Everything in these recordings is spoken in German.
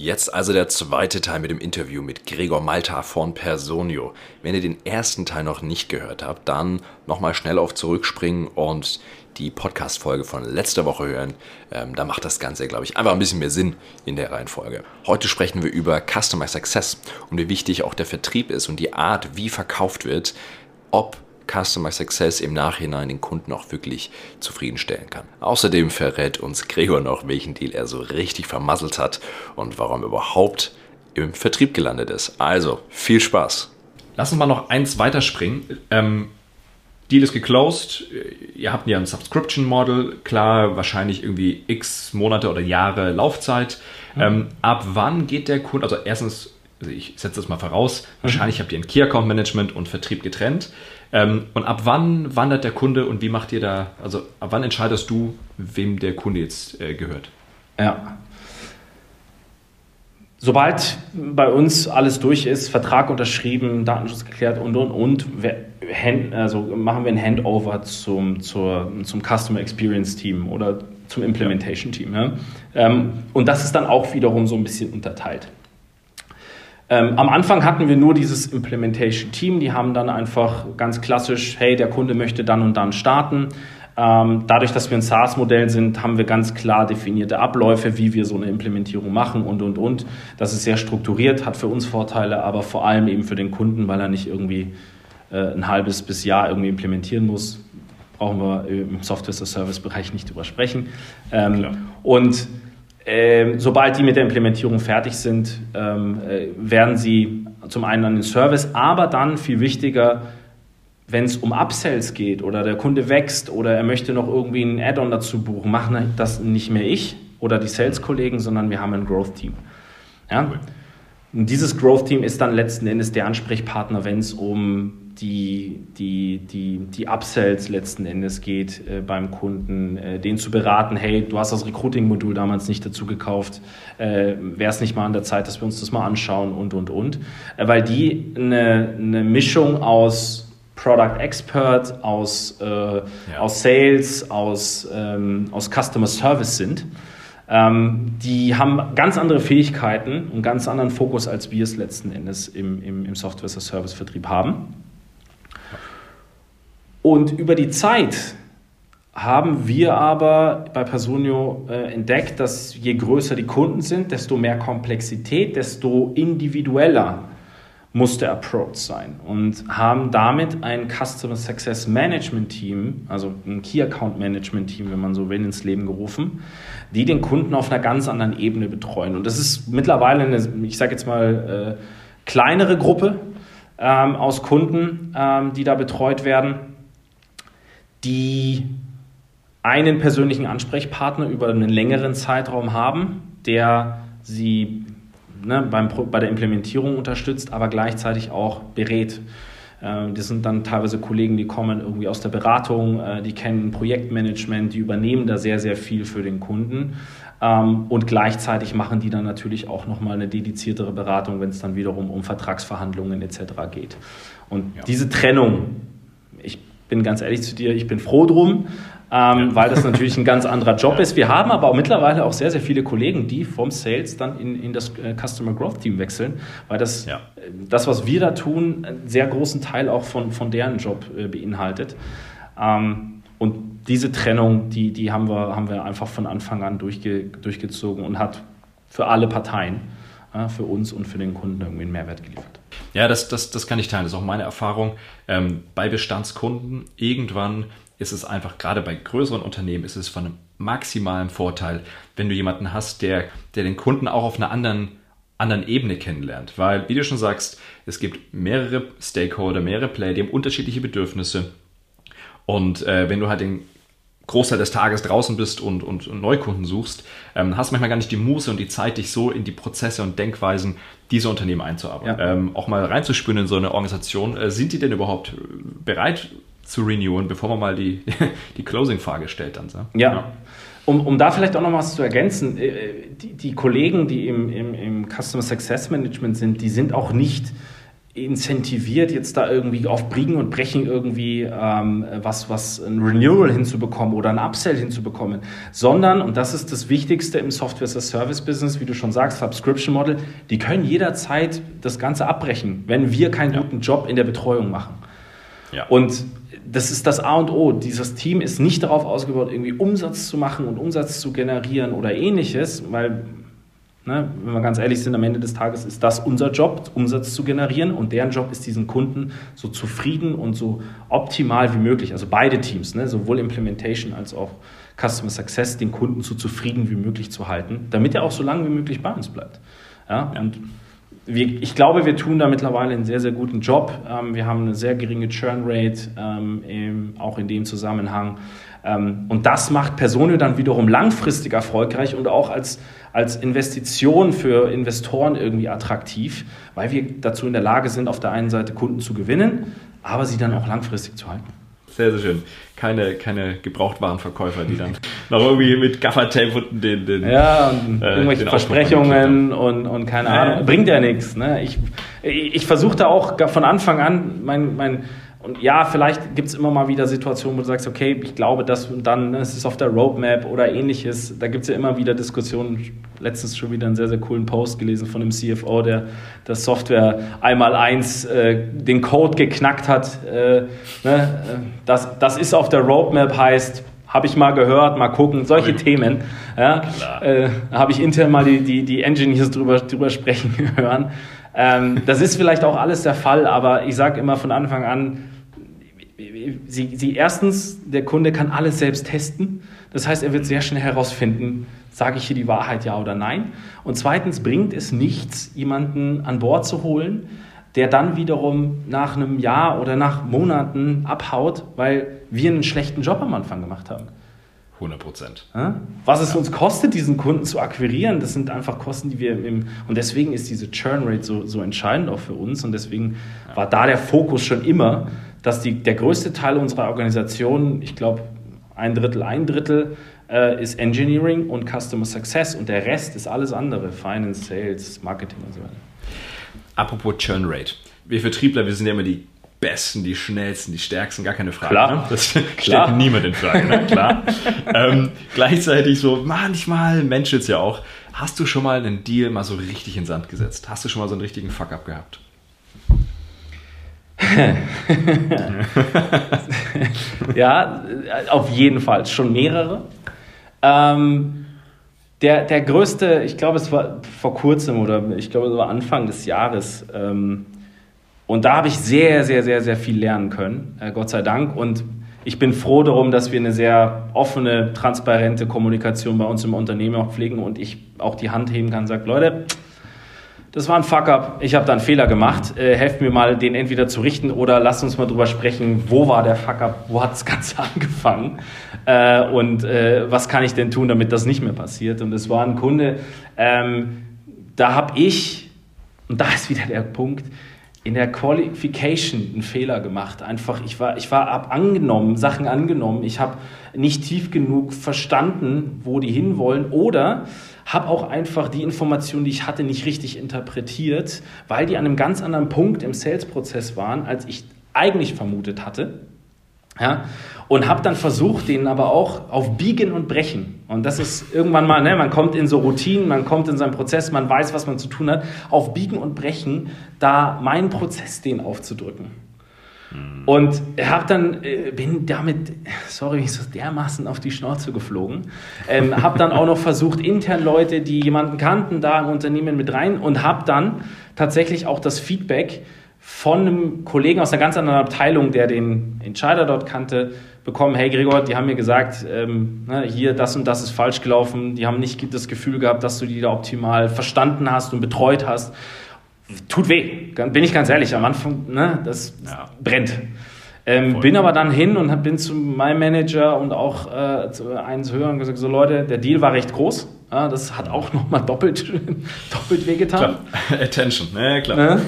Jetzt also der zweite Teil mit dem Interview mit Gregor Malta von Personio. Wenn ihr den ersten Teil noch nicht gehört habt, dann nochmal schnell auf zurückspringen und die Podcast-Folge von letzter Woche hören. Ähm, da macht das Ganze, glaube ich, einfach ein bisschen mehr Sinn in der Reihenfolge. Heute sprechen wir über Customer Success und wie wichtig auch der Vertrieb ist und die Art, wie verkauft wird, ob Customer Success im Nachhinein den Kunden auch wirklich zufriedenstellen kann. Außerdem verrät uns Gregor noch, welchen Deal er so richtig vermasselt hat und warum er überhaupt im Vertrieb gelandet ist. Also, viel Spaß. Lass uns mal noch eins weiterspringen. Ähm, Deal ist geclosed. Ihr habt ja ein Subscription Model. Klar, wahrscheinlich irgendwie x Monate oder Jahre Laufzeit. Mhm. Ähm, ab wann geht der Kunde, also erstens, also ich setze das mal voraus, mhm. wahrscheinlich habt ihr ein Key Account Management und Vertrieb getrennt. Ähm, und ab wann wandert der Kunde und wie macht ihr da, also ab wann entscheidest du, wem der Kunde jetzt äh, gehört? Ja. Sobald bei uns alles durch ist, Vertrag unterschrieben, Datenschutz geklärt und und und, also machen wir ein Handover zum, zur, zum Customer Experience Team oder zum Implementation Team. Ja? Ähm, und das ist dann auch wiederum so ein bisschen unterteilt. Ähm, am Anfang hatten wir nur dieses Implementation Team, die haben dann einfach ganz klassisch, hey, der Kunde möchte dann und dann starten. Ähm, dadurch, dass wir ein SaaS-Modell sind, haben wir ganz klar definierte Abläufe, wie wir so eine Implementierung machen und, und, und. Das ist sehr strukturiert, hat für uns Vorteile, aber vor allem eben für den Kunden, weil er nicht irgendwie äh, ein halbes bis Jahr irgendwie implementieren muss. Brauchen wir im Software-as-a-Service-Bereich nicht drüber sprechen. Ähm, und ähm, sobald die mit der Implementierung fertig sind, ähm, äh, werden sie zum einen an den Service, aber dann viel wichtiger, wenn es um Upsells geht oder der Kunde wächst oder er möchte noch irgendwie ein Add-on dazu buchen, machen das nicht mehr ich oder die Sales-Kollegen, sondern wir haben ein Growth-Team. Ja? Und dieses Growth-Team ist dann letzten Endes der Ansprechpartner, wenn es um die, die, die, die Upsells letzten Endes geht äh, beim Kunden, äh, den zu beraten, hey, du hast das Recruiting-Modul damals nicht dazu gekauft, äh, wäre es nicht mal an der Zeit, dass wir uns das mal anschauen und, und, und. Äh, weil die eine, eine Mischung aus Product Expert, aus, äh, ja. aus Sales, aus, ähm, aus Customer Service sind. Ähm, die haben ganz andere Fähigkeiten und ganz anderen Fokus, als wir es letzten Endes im, im, im Software-as-a-Service-Vertrieb haben. Und über die Zeit haben wir aber bei Personio äh, entdeckt, dass je größer die Kunden sind, desto mehr Komplexität, desto individueller muss der Approach sein und haben damit ein Customer Success Management Team, also ein Key Account Management Team, wenn man so will, ins Leben gerufen, die den Kunden auf einer ganz anderen Ebene betreuen. Und das ist mittlerweile eine, ich sage jetzt mal, äh, kleinere Gruppe ähm, aus Kunden, ähm, die da betreut werden die einen persönlichen Ansprechpartner über einen längeren Zeitraum haben, der sie ne, beim, bei der Implementierung unterstützt, aber gleichzeitig auch berät. Äh, das sind dann teilweise Kollegen, die kommen irgendwie aus der Beratung, äh, die kennen Projektmanagement, die übernehmen da sehr, sehr viel für den Kunden. Ähm, und gleichzeitig machen die dann natürlich auch nochmal eine dediziertere Beratung, wenn es dann wiederum um Vertragsverhandlungen etc. geht. Und ja. diese Trennung, bin ganz ehrlich zu dir, ich bin froh drum, ähm, weil das natürlich ein ganz anderer Job ist. Wir haben aber auch mittlerweile auch sehr, sehr viele Kollegen, die vom Sales dann in, in das äh, Customer Growth Team wechseln, weil das, ja. Äh, das, was wir da tun, einen sehr großen Teil auch von, von deren Job äh, beinhaltet. Ähm, und diese Trennung, die, die haben, wir, haben wir einfach von Anfang an durchge, durchgezogen und hat für alle Parteien, für uns und für den Kunden irgendwie einen Mehrwert geliefert. Ja, das, das, das kann ich teilen. Das ist auch meine Erfahrung. Ähm, bei Bestandskunden, irgendwann ist es einfach, gerade bei größeren Unternehmen, ist es von einem maximalen Vorteil, wenn du jemanden hast, der, der den Kunden auch auf einer anderen, anderen Ebene kennenlernt. Weil, wie du schon sagst, es gibt mehrere Stakeholder, mehrere Player, die haben unterschiedliche Bedürfnisse. Und äh, wenn du halt den Großteil des Tages draußen bist und, und, und Neukunden suchst, ähm, hast manchmal gar nicht die Muße und die Zeit, dich so in die Prozesse und Denkweisen dieser Unternehmen einzuarbeiten. Ja. Ähm, auch mal reinzuspüren in so eine Organisation. Äh, sind die denn überhaupt bereit zu renewen, bevor man mal die, die Closing-Frage stellt dann? So? Ja. ja. Um, um da vielleicht auch noch was zu ergänzen, äh, die, die Kollegen, die im, im, im Customer Success Management sind, die sind auch nicht incentiviert, jetzt da irgendwie auf Briegen und Brechen irgendwie ähm, was, was ein Renewal hinzubekommen oder ein Upsell hinzubekommen, sondern, und das ist das Wichtigste im Software-as-a-Service-Business, wie du schon sagst, Subscription Model, die können jederzeit das Ganze abbrechen, wenn wir keinen ja. guten Job in der Betreuung machen. Ja. Und das ist das A und O. Dieses Team ist nicht darauf ausgebaut, irgendwie Umsatz zu machen und Umsatz zu generieren oder ähnliches, weil Ne? Wenn wir ganz ehrlich sind, am Ende des Tages ist das unser Job, Umsatz zu generieren und deren Job ist, diesen Kunden so zufrieden und so optimal wie möglich, also beide Teams, ne? sowohl Implementation als auch Customer Success, den Kunden so zufrieden wie möglich zu halten, damit er auch so lange wie möglich bei uns bleibt. Ja? Und wir, ich glaube, wir tun da mittlerweile einen sehr, sehr guten Job. Ähm, wir haben eine sehr geringe Churn Rate, ähm, auch in dem Zusammenhang. Ähm, und das macht Personen dann wiederum langfristig erfolgreich und auch als, als Investition für Investoren irgendwie attraktiv, weil wir dazu in der Lage sind, auf der einen Seite Kunden zu gewinnen, aber sie dann auch langfristig zu halten. Sehr, sehr schön. Keine, keine Gebrauchtwarenverkäufer, die dann noch irgendwie mit Gaffertape und den, den Ja, und äh, irgendwelche Versprechungen und, und keine Ahnung. Bringt ja nichts. Ne? Ich, ich versuchte auch von Anfang an mein, mein und ja, vielleicht gibt es immer mal wieder Situationen, wo du sagst, okay, ich glaube, das und dann ist es auf der Roadmap oder ähnliches. Da gibt es ja immer wieder Diskussionen. Letztens schon wieder einen sehr, sehr coolen Post gelesen von dem CFO, der das Software einmal eins äh, den Code geknackt hat. Äh, ne? das, das ist auf der Roadmap, heißt, habe ich mal gehört, mal gucken, solche okay. Themen. Ja, äh, habe ich intern mal die, die, die Engineers drüber, drüber sprechen hören. Ähm, das ist vielleicht auch alles der Fall, aber ich sage immer von Anfang an, sie, sie erstens, der Kunde kann alles selbst testen. Das heißt, er wird sehr schnell herausfinden, sage ich hier die Wahrheit, ja oder nein. Und zweitens bringt es nichts, jemanden an Bord zu holen, der dann wiederum nach einem Jahr oder nach Monaten abhaut, weil wir einen schlechten Job am Anfang gemacht haben. 100 Prozent. Was es uns kostet, diesen Kunden zu akquirieren, das sind einfach Kosten, die wir im. Und deswegen ist diese Churn Rate so, so entscheidend auch für uns. Und deswegen ja. war da der Fokus schon immer, dass die, der größte Teil unserer Organisation, ich glaube ein Drittel, ein Drittel, äh, ist Engineering und Customer Success und der Rest ist alles andere, Finance, Sales, Marketing und so weiter. Apropos Churn Rate. Wir Vertriebler, wir sind ja immer die Besten, die Schnellsten, die Stärksten, gar keine Frage. Klar. Ne? Das Klar. stellt niemand in Frage, ne? klar. ähm, gleichzeitig so, manchmal menschelt es ja auch. Hast du schon mal einen Deal mal so richtig in Sand gesetzt? Hast du schon mal so einen richtigen Fuck-up gehabt? ja, auf jeden Fall. Schon mehrere. Ähm, der, der größte, ich glaube, es war vor kurzem oder ich glaube, es war Anfang des Jahres. Ähm, und da habe ich sehr, sehr, sehr, sehr viel lernen können, äh, Gott sei Dank. Und ich bin froh darum, dass wir eine sehr offene, transparente Kommunikation bei uns im Unternehmen auch pflegen und ich auch die Hand heben kann und sage, Leute, das war ein Fuck-up, ich habe da einen Fehler gemacht, äh, helft mir mal, den entweder zu richten oder lasst uns mal drüber sprechen, wo war der Fuck-up, wo hat das Ganze angefangen äh, und äh, was kann ich denn tun, damit das nicht mehr passiert. Und es war ein Kunde, ähm, da habe ich, und da ist wieder der Punkt, in der Qualification einen Fehler gemacht. Einfach, ich war, ich war ab angenommen, Sachen angenommen. Ich habe nicht tief genug verstanden, wo die hinwollen oder habe auch einfach die Informationen, die ich hatte, nicht richtig interpretiert, weil die an einem ganz anderen Punkt im Sales-Prozess waren, als ich eigentlich vermutet hatte. Ja? Und habe dann versucht, denen aber auch auf Biegen und Brechen. Und das ist irgendwann mal, ne, man kommt in so Routinen, man kommt in seinen Prozess, man weiß, was man zu tun hat, auf Biegen und Brechen, da meinen Prozess den aufzudrücken. Und habe dann, äh, bin damit, sorry, ich so dermaßen auf die Schnauze geflogen. Ähm, habe dann auch noch versucht, intern Leute, die jemanden kannten, da im Unternehmen mit rein und habe dann tatsächlich auch das Feedback von einem Kollegen aus einer ganz anderen Abteilung, der den Entscheider dort kannte, bekommen, hey Gregor, die haben mir gesagt, ähm, ne, hier das und das ist falsch gelaufen, die haben nicht das Gefühl gehabt, dass du die da optimal verstanden hast und betreut hast. Tut weh, bin ich ganz ehrlich, am Anfang, ne, das ja. brennt. Ähm, bin aber dann hin und bin zu meinem Manager und auch äh, zu eins höher und gesagt, so Leute, der Deal war recht groß. Ja, das hat auch nochmal doppelt, doppelt wehgetan. Klar. Attention, ja klar. Ne?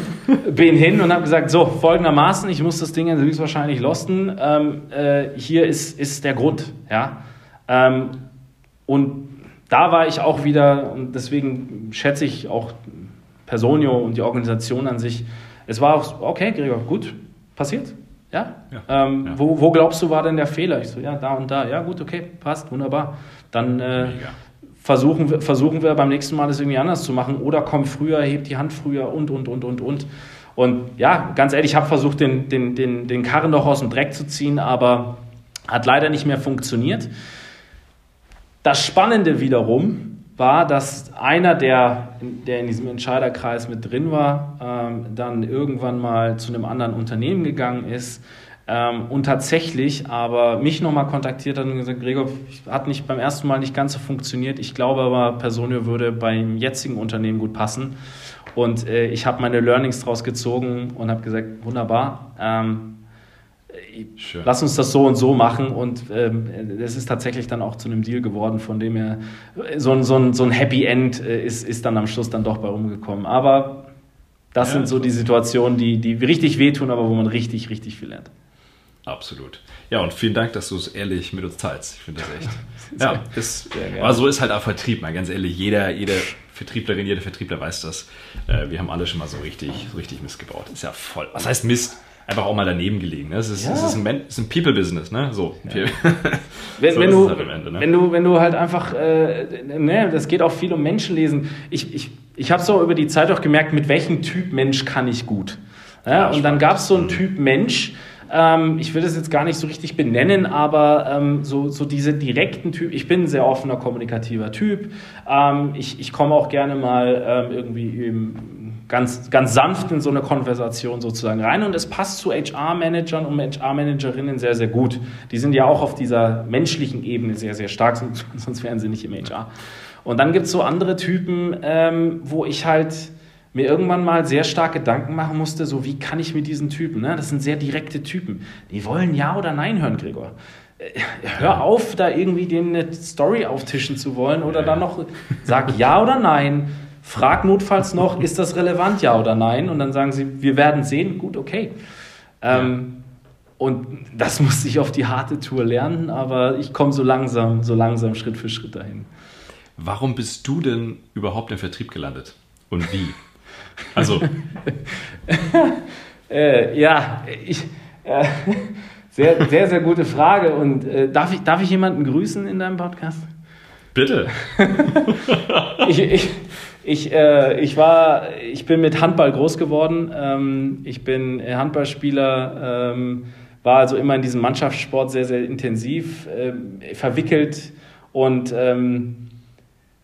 Bin hin und habe gesagt, so, folgendermaßen, ich muss das Ding höchstwahrscheinlich losten. Ähm, äh, hier ist, ist der Grund. Ja? Ähm, und da war ich auch wieder, und deswegen schätze ich auch Personio und die Organisation an sich es war auch, okay, Gregor, gut, passiert. Ja. ja, ähm, ja. Wo, wo glaubst du, war denn der Fehler? Ich so, ja, da und da. Ja, gut, okay, passt, wunderbar. Dann äh, versuchen, wir, versuchen wir beim nächsten Mal das irgendwie anders zu machen oder komm früher, heb die Hand früher und, und, und, und, und. Und ja, ganz ehrlich, ich habe versucht, den, den, den, den Karren doch aus dem Dreck zu ziehen, aber hat leider nicht mehr funktioniert. Das Spannende wiederum war, dass einer, der, der in diesem Entscheiderkreis mit drin war, ähm, dann irgendwann mal zu einem anderen Unternehmen gegangen ist ähm, und tatsächlich aber mich nochmal kontaktiert hat und gesagt, Gregor, hat nicht beim ersten Mal nicht ganz so funktioniert. Ich glaube aber, Personio würde beim jetzigen Unternehmen gut passen. Und äh, ich habe meine Learnings daraus gezogen und habe gesagt, wunderbar. Ähm, Schön. lass uns das so und so machen. Und ähm, es ist tatsächlich dann auch zu einem Deal geworden, von dem er so ein, so ein, so ein Happy End äh, ist, ist dann am Schluss dann doch bei rumgekommen. Aber das ja, sind so die Situationen, die, die richtig wehtun, aber wo man richtig, richtig viel lernt. Absolut. Ja, und vielen Dank, dass du es ehrlich mit uns teilst. Ich finde das echt. ja, ist, aber so ist halt auch Vertrieb, mal ganz ehrlich. Jeder, jede Vertrieblerin, jeder Vertriebler weiß das. Äh, wir haben alle schon mal so richtig, so richtig Mist gebaut. Ist ja voll. Was heißt Mist? Einfach auch mal daneben gelegen. Ne? Es ist, ja. es ist ein, ein People-Business, ne? So. Ja. wenn, so wenn, du, halt Ende, ne? wenn, du, wenn du halt einfach, äh, ne, das geht auch viel um Menschenlesen. Ich, ich, ich habe so über die Zeit auch gemerkt, mit welchem Typ Mensch kann ich gut. Ja? ja und dann gab es so einen Typ Mensch, ähm, ich will das jetzt gar nicht so richtig benennen, aber ähm, so, so diese direkten Typen, ich bin ein sehr offener, kommunikativer Typ. Ähm, ich, ich komme auch gerne mal ähm, irgendwie im, ganz, ganz sanft in so eine Konversation sozusagen rein und es passt zu HR-Managern und HR-Managerinnen sehr, sehr gut. Die sind ja auch auf dieser menschlichen Ebene sehr, sehr stark, sonst wären sie nicht im HR. Und dann gibt es so andere Typen, ähm, wo ich halt mir irgendwann mal sehr stark Gedanken machen musste, so wie kann ich mit diesen Typen, ne? das sind sehr direkte Typen, die wollen Ja oder Nein hören, Gregor. Äh, hör auf, da irgendwie denen eine Story auftischen zu wollen oder dann noch sag Ja oder Nein Frag notfalls noch, ist das relevant, ja oder nein? Und dann sagen sie, wir werden sehen, gut, okay. Ähm, und das musste ich auf die harte Tour lernen, aber ich komme so langsam, so langsam Schritt für Schritt dahin. Warum bist du denn überhaupt im Vertrieb gelandet? Und wie? Also. äh, ja, ich. Äh, sehr, sehr, sehr gute Frage. Und äh, darf, ich, darf ich jemanden grüßen in deinem Podcast? Bitte. ich, ich, ich, äh, ich, war, ich bin mit Handball groß geworden. Ähm, ich bin Handballspieler, ähm, war also immer in diesem Mannschaftssport sehr, sehr intensiv äh, verwickelt und ähm,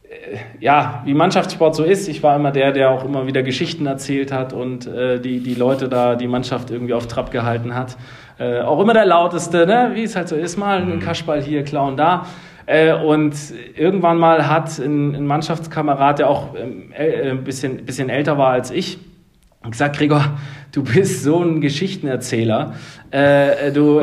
äh, ja, wie Mannschaftssport so ist, ich war immer der, der auch immer wieder Geschichten erzählt hat und äh, die, die Leute da, die Mannschaft irgendwie auf Trab gehalten hat. Äh, auch immer der lauteste, ne? wie es halt so ist, mal ein mhm. Kaschball hier, Clown da. Äh, und irgendwann mal hat ein, Mannschaftskamerad, der auch ähm, äh, ein bisschen, bisschen älter war als ich, gesagt, Gregor, du bist so ein Geschichtenerzähler. Äh, du,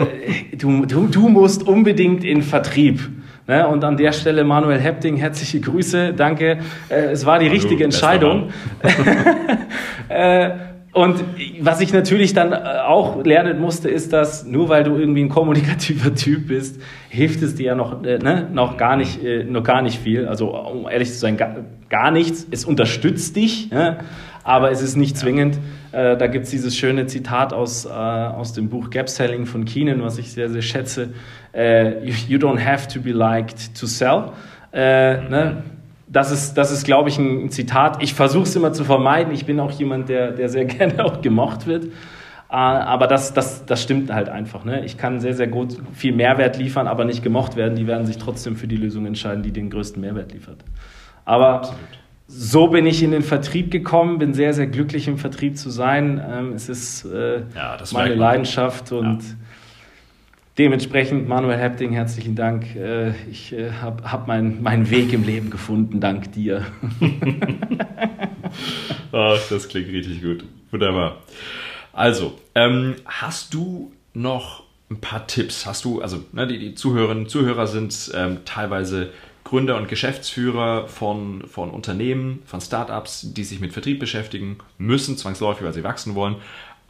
du, du, du musst unbedingt in Vertrieb. Ne? Und an der Stelle Manuel Hepting, herzliche Grüße, danke. Äh, es war die Hallo, richtige Entscheidung. äh, und was ich natürlich dann äh, auch lernen musste, ist, dass nur weil du irgendwie ein kommunikativer Typ bist, hilft es dir ja noch, äh, ne, noch, gar nicht, äh, noch gar nicht viel. Also um ehrlich zu sein, gar, gar nichts. Es unterstützt dich, ne, aber es ist nicht zwingend. Äh, da gibt es dieses schöne Zitat aus, äh, aus dem Buch Gap Selling von Keenan, was ich sehr, sehr schätze. You, you, don't have to be liked to sell. Ne? Das ist, das ist glaube ich, ein Zitat. Ich versuche es immer zu vermeiden. Ich bin auch jemand, der, der sehr gerne auch gemocht wird. Ah, aber das, das, das stimmt halt einfach. Ne? Ich kann sehr, sehr gut viel Mehrwert liefern, aber nicht gemocht werden. Die werden sich trotzdem für die Lösung entscheiden, die den größten Mehrwert liefert. Aber Absolut. so bin ich in den Vertrieb gekommen, bin sehr, sehr glücklich im Vertrieb zu sein. Ähm, es ist äh, ja, meine Leidenschaft und ja. Dementsprechend, Manuel Hepting, herzlichen Dank. Äh, ich äh, habe hab meinen mein Weg im Leben gefunden, dank dir. Ach, das klingt richtig gut. Wunderbar. Also, ähm, hast du noch ein paar Tipps? Hast du, also ne, die, die Zuhörerinnen und Zuhörer sind ähm, teilweise Gründer und Geschäftsführer von, von Unternehmen, von Startups, die sich mit Vertrieb beschäftigen müssen, zwangsläufig, weil sie wachsen wollen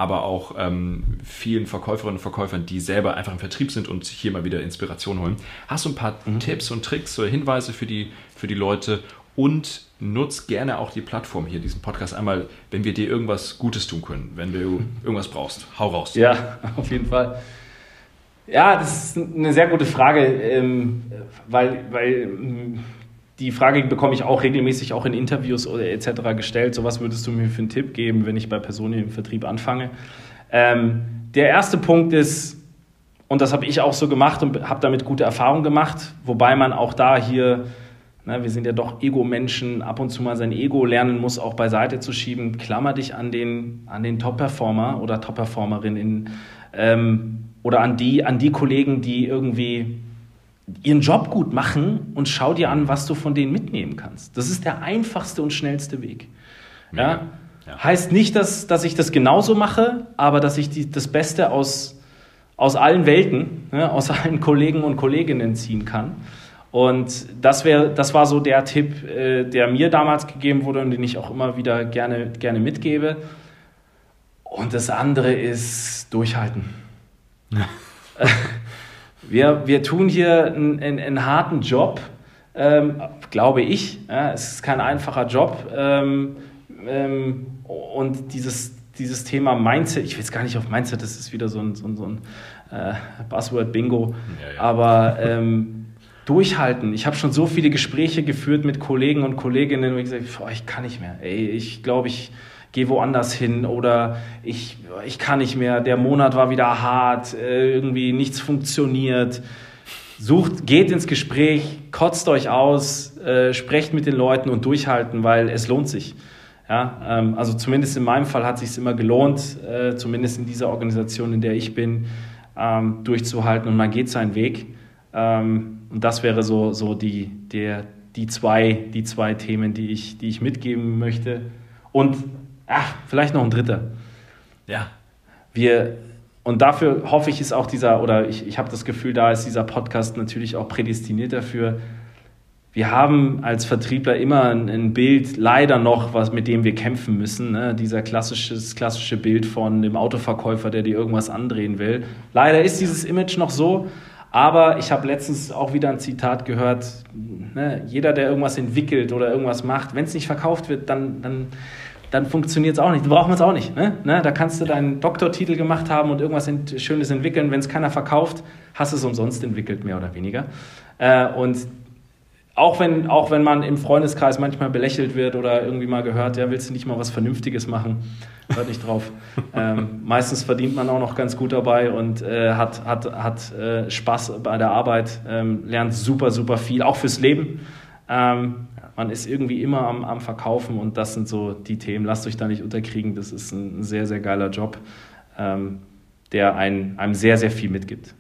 aber auch ähm, vielen Verkäuferinnen und Verkäufern, die selber einfach im Vertrieb sind und sich hier mal wieder Inspiration holen. Hast du ein paar mhm. Tipps und Tricks oder Hinweise für die, für die Leute, und nutz gerne auch die Plattform hier, diesen Podcast einmal, wenn wir dir irgendwas Gutes tun können, wenn du irgendwas brauchst. Hau raus. Ja, auf jeden Fall. Ja, das ist eine sehr gute Frage, ähm, weil, weil ähm, die Frage bekomme ich auch regelmäßig auch in Interviews oder etc. gestellt. So was würdest du mir für einen Tipp geben, wenn ich bei Personen im Vertrieb anfange? Ähm, der erste Punkt ist, und das habe ich auch so gemacht und habe damit gute Erfahrungen gemacht, wobei man auch da hier, ne, wir sind ja doch Ego-Menschen, ab und zu mal sein Ego lernen muss, auch beiseite zu schieben. Klammer dich an den, an den Top-Performer oder Top-Performerin ähm, oder an die, an die Kollegen, die irgendwie ihren Job gut machen und schau dir an, was du von denen mitnehmen kannst. Das ist der einfachste und schnellste Weg. Ja? ja. Heißt nicht, dass, dass ich das genauso mache, aber dass ich die, das Beste aus, aus allen Welten, ja, aus allen Kollegen und Kolleginnen ziehen kann. Und das, wär, das war so der Tipp, äh, der mir damals gegeben wurde und den ich auch immer wieder gerne, gerne mitgebe. Und das andere ist durchhalten. Ja. Wir, wir tun hier einen, einen, einen harten Job, ähm, glaube ich. Ja, es ist kein einfacher Job. Ähm, ähm, und dieses, dieses Thema Mindset, ich will jetzt gar nicht auf Mindset, das ist wieder so ein, so ein, so ein äh, Buzzword-Bingo. Ja, ja. Aber ähm, durchhalten. Ich habe schon so viele Gespräche geführt mit Kollegen und Kolleginnen, wo ich gesagt habe, ich kann nicht mehr. Ey, ich glaube, ich gehe woanders hin oder ich, ich kann nicht mehr, der Monat war wieder hart, äh, irgendwie nichts funktioniert. Sucht, geht ins Gespräch, kotzt euch aus, äh, sprecht mit den Leuten und durchhalten, weil es lohnt sich. Ja, ähm, also zumindest in meinem Fall hat es sich immer gelohnt, äh, zumindest in dieser Organisation, in der ich bin, ähm, durchzuhalten und man geht seinen Weg. Ähm, und das wäre so, so die, der, die, zwei, die zwei Themen, die ich, die ich mitgeben möchte. Und ach, vielleicht noch ein dritter. Ja. Wir, und dafür hoffe ich, ist auch dieser, oder ich, ich habe das Gefühl, da ist dieser Podcast natürlich auch prädestiniert dafür. Wir haben als Vertriebler immer ein, ein Bild, leider noch, was, mit dem wir kämpfen müssen. Ne? Dieser klassisches, klassische Bild von dem Autoverkäufer, der dir irgendwas andrehen will. Leider ist dieses Image noch so. Aber ich habe letztens auch wieder ein Zitat gehört, ne? jeder, der irgendwas entwickelt oder irgendwas macht, wenn es nicht verkauft wird, dann, dann dann funktioniert es auch nicht. Brauchen wir es auch nicht. Ne? Ne? Da kannst du deinen Doktortitel gemacht haben und irgendwas Schönes entwickeln. Wenn es keiner verkauft, hast du es umsonst entwickelt, mehr oder weniger. Äh, und auch wenn, auch wenn man im Freundeskreis manchmal belächelt wird oder irgendwie mal gehört, ja, willst du nicht mal was Vernünftiges machen? Hört nicht drauf. ähm, meistens verdient man auch noch ganz gut dabei und äh, hat, hat, hat äh, Spaß bei der Arbeit, ähm, lernt super, super viel, auch fürs Leben. Ähm, man ist irgendwie immer am, am Verkaufen und das sind so die Themen. Lasst euch da nicht unterkriegen, das ist ein sehr, sehr geiler Job, ähm, der ein, einem sehr, sehr viel mitgibt.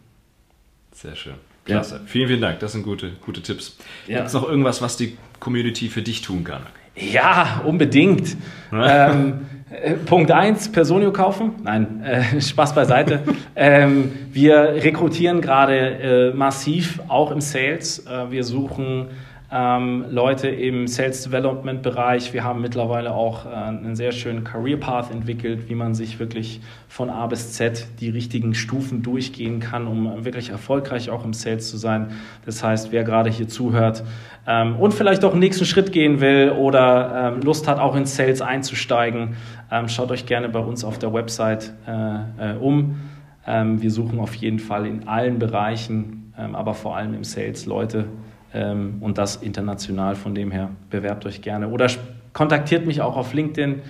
Sehr schön. Klasse. Ja. Vielen, vielen Dank. Das sind gute, gute Tipps. Ja. Gibt es noch irgendwas, was die Community für dich tun kann? Ja, unbedingt. ähm, äh, Punkt 1, Personio kaufen. Nein, äh, Spaß beiseite. ähm, wir rekrutieren gerade äh, massiv, auch im Sales. Äh, wir suchen ähm, Leute im Sales Development Bereich. Wir haben mittlerweile auch äh, einen sehr schönen Career Path entwickelt, wie man sich wirklich von A bis Z die richtigen Stufen durchgehen kann, um wirklich erfolgreich auch im Sales zu sein. Das heißt, wer gerade hier zuhört ähm, und vielleicht auch einen nächsten Schritt gehen will oder ähm, Lust hat, auch in Sales einzusteigen, ähm, schaut euch gerne bei uns auf der Website äh, äh, um. Ähm, wir suchen auf jeden Fall in allen Bereichen, ähm, aber vor allem im Sales Leute, ähm, und das international. Von dem her bewerbt euch gerne oder kontaktiert mich auch auf LinkedIn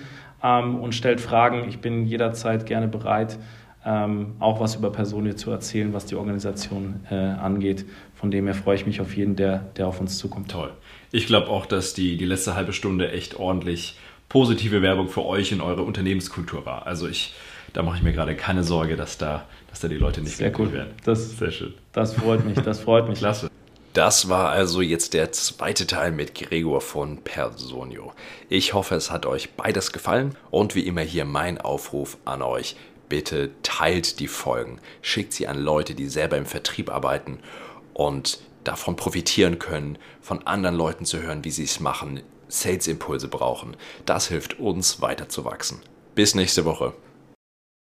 ähm, und stellt Fragen. Ich bin jederzeit gerne bereit, ähm, auch was über Personen zu erzählen, was die Organisation äh, angeht. Von dem her freue ich mich auf jeden, der, der auf uns zukommt. Toll. Ich glaube auch, dass die, die letzte halbe Stunde echt ordentlich positive Werbung für euch in eure Unternehmenskultur war. Also ich, da mache ich mir gerade keine Sorge, dass da, dass da die Leute nicht Sehr cool werden. Das, Sehr schön. Das freut mich, das freut mich. Klasse. Das war also jetzt der zweite Teil mit Gregor von Personio. Ich hoffe, es hat euch beides gefallen und wie immer hier mein Aufruf an euch. Bitte teilt die Folgen, schickt sie an Leute, die selber im Vertrieb arbeiten und davon profitieren können, von anderen Leuten zu hören, wie sie es machen, Sales-Impulse brauchen. Das hilft uns weiterzuwachsen. Bis nächste Woche.